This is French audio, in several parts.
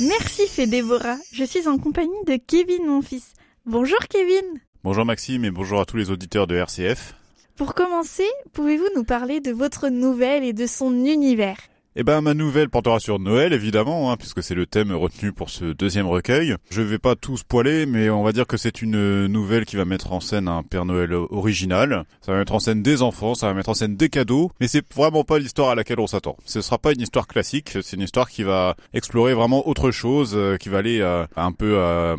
Merci fait Déborah. Je suis en compagnie de Kevin, mon fils. Bonjour Kevin. Bonjour Maxime et bonjour à tous les auditeurs de RCF. Pour commencer, pouvez-vous nous parler de votre nouvelle et de son univers? Eh ben, ma nouvelle portera sur Noël, évidemment, hein, puisque c'est le thème retenu pour ce deuxième recueil. Je vais pas tout spoiler, mais on va dire que c'est une nouvelle qui va mettre en scène un Père Noël original. Ça va mettre en scène des enfants, ça va mettre en scène des cadeaux, mais c'est vraiment pas l'histoire à laquelle on s'attend. Ce sera pas une histoire classique, c'est une histoire qui va explorer vraiment autre chose, euh, qui va aller euh, un peu euh,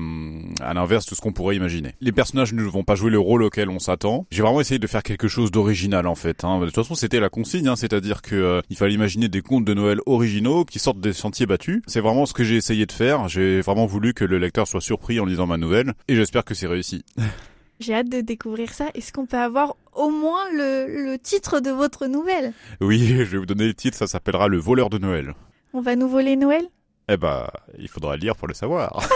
à l'inverse de ce qu'on pourrait imaginer. Les personnages ne vont pas jouer le rôle auquel on s'attend. J'ai vraiment essayé de faire quelque chose d'original, en fait. Hein. De toute façon, c'était la consigne, hein, c'est-à-dire que il fallait imaginer des contes de Noël originaux qui sortent des sentiers battus. C'est vraiment ce que j'ai essayé de faire. J'ai vraiment voulu que le lecteur soit surpris en lisant ma nouvelle et j'espère que c'est réussi. J'ai hâte de découvrir ça. Est-ce qu'on peut avoir au moins le, titre de votre nouvelle? Oui, je vais vous donner le titre. Ça s'appellera Le voleur de Noël. On va nous voler Noël? Eh bah, il faudra lire pour le savoir.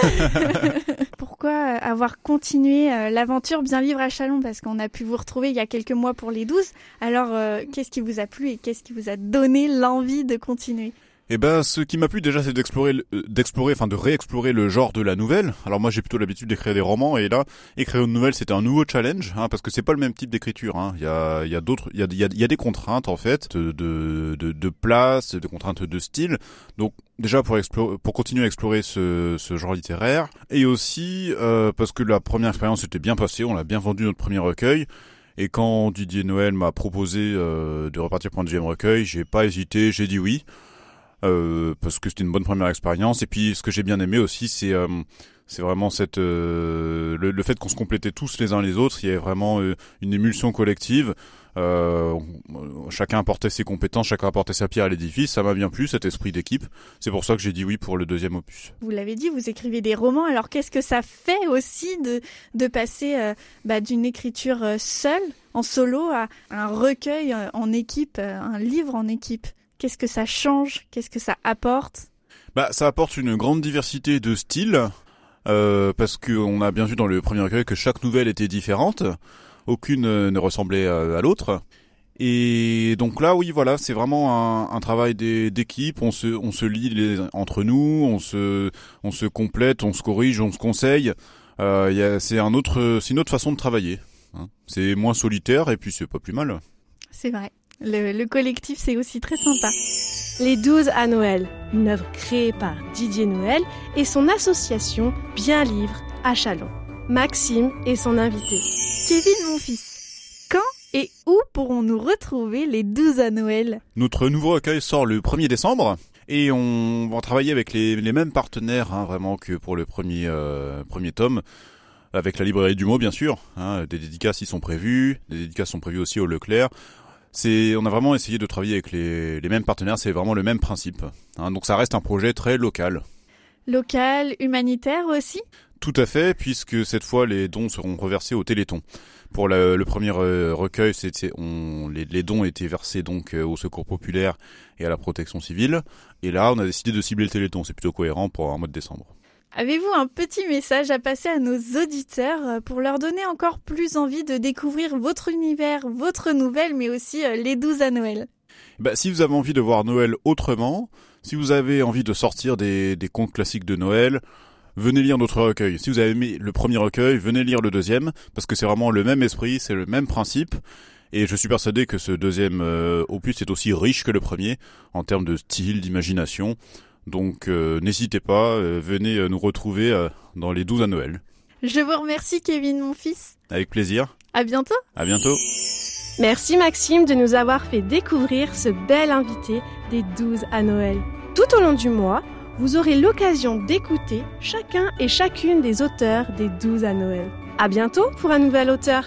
pourquoi avoir continué euh, l'aventure Bien Vivre à Chalon? Parce qu'on a pu vous retrouver il y a quelques mois pour les 12. Alors, euh, qu'est-ce qui vous a plu et qu'est-ce qui vous a donné l'envie de continuer? Eh ben, ce qui m'a plu déjà, c'est d'explorer, euh, d'explorer, enfin de réexplorer le genre de la nouvelle. Alors moi, j'ai plutôt l'habitude d'écrire des romans, et là, écrire une nouvelle, c'était un nouveau challenge, hein, parce que c'est pas le même type d'écriture. Hein. Il y a, il y a d'autres, il y a, y a, des contraintes en fait de, de, de, place, des contraintes de style. Donc déjà pour explorer, pour continuer à explorer ce, ce genre littéraire, et aussi euh, parce que la première expérience s'était bien passée, on a bien vendu notre premier recueil. Et quand Didier Noël m'a proposé euh, de repartir pour un deuxième recueil, j'ai pas hésité, j'ai dit oui. Euh, parce que c'était une bonne première expérience. Et puis ce que j'ai bien aimé aussi, c'est euh, c'est vraiment cette euh, le, fait qu'on se complétait tous les uns les autres. Il y avait vraiment une émulsion collective. chacun apportait ses compétences, chacun apportait sa pierre à l'édifice. Ça m'a bien plu cet esprit d'équipe. C'est pour ça que j'ai dit oui pour le deuxième opus. Vous l'avez dit, vous écrivez des romans. Alors qu'est-ce que ça fait aussi de de passer bah, d'une écriture seule en solo à un recueil en équipe, un livre en équipe? Qu'est-ce que ça change? Qu'est-ce que ça apporte? Bah, ça apporte une grande diversité de styles, euh, parce qu'on a bien vu dans le premier recueil que chaque nouvelle était différente, aucune euh, ne ressemblait à, l'autre. Et donc là, oui, voilà, c'est vraiment un, travail d'équipe. On se, on se lit entre nous, on se, on se complète, on se corrige, on se conseille. Euh, c'est un autre, c'est une autre façon de travailler. Hein. C'est moins solitaire et puis c'est pas plus mal. C'est vrai. Le, collectif, c'est aussi très sympa. Les 12 à Noël, une œuvre créée par Didier Noël et son association Bien Livre à Chalon. Maxime est son invité. Kevin, mon fils, quand et où pourrons-nous retrouver les 12 à Noël? Notre nouveau recueil sort le 1er décembre. Et on va travailler avec les, mêmes partenaires, hein, vraiment, que pour le premier, euh, premier tome avec la librairie du mot bien sûr. Hein, des dédicaces y sont prévues, des dédicaces sont prévues aussi au Leclerc c'est, on a vraiment essayé de travailler avec les, les mêmes partenaires. C'est vraiment le même principe. Hein, donc ça reste un projet très local. Local, humanitaire aussi? Tout à fait, puisque cette fois les dons seront reversés au Téléthon. Pour le premier euh, recueil, c'était, on, les, les, dons étaient versés donc euh, au Secours populaire et à la Protection civile. Et là, on a décidé de cibler le Téléthon. C'est plutôt cohérent pour un mois de décembre. Avez-vous un petit message à passer à nos auditeurs euh, pour leur donner encore plus envie de découvrir votre univers, votre nouvelle, mais aussi euh, les 12 à Noël? Bah, Si vous avez envie de voir Noël autrement, si vous avez envie de sortir des, des contes classiques de Noël, venez lire notre recueil. Si vous avez aimé le premier recueil, venez lire le deuxième, parce que c'est vraiment le même esprit, c'est le même principe. Et je suis persuadé que ce deuxième euh, opus est aussi riche que le premier, en termes de style, d'imagination. Donc euh, n'hésitez pas, euh, venez euh, nous retrouver dans les 12 à Noël. Je vous remercie Kevin mon fils. Avec plaisir. À bientôt. À bientôt. Merci Maxime de nous avoir fait découvrir ce bel invité des 12 à Noël. Tout au long du mois, vous aurez l'occasion d'écouter chacun et chacune des auteurs des 12 à Noël. À bientôt pour un nouvel auteur.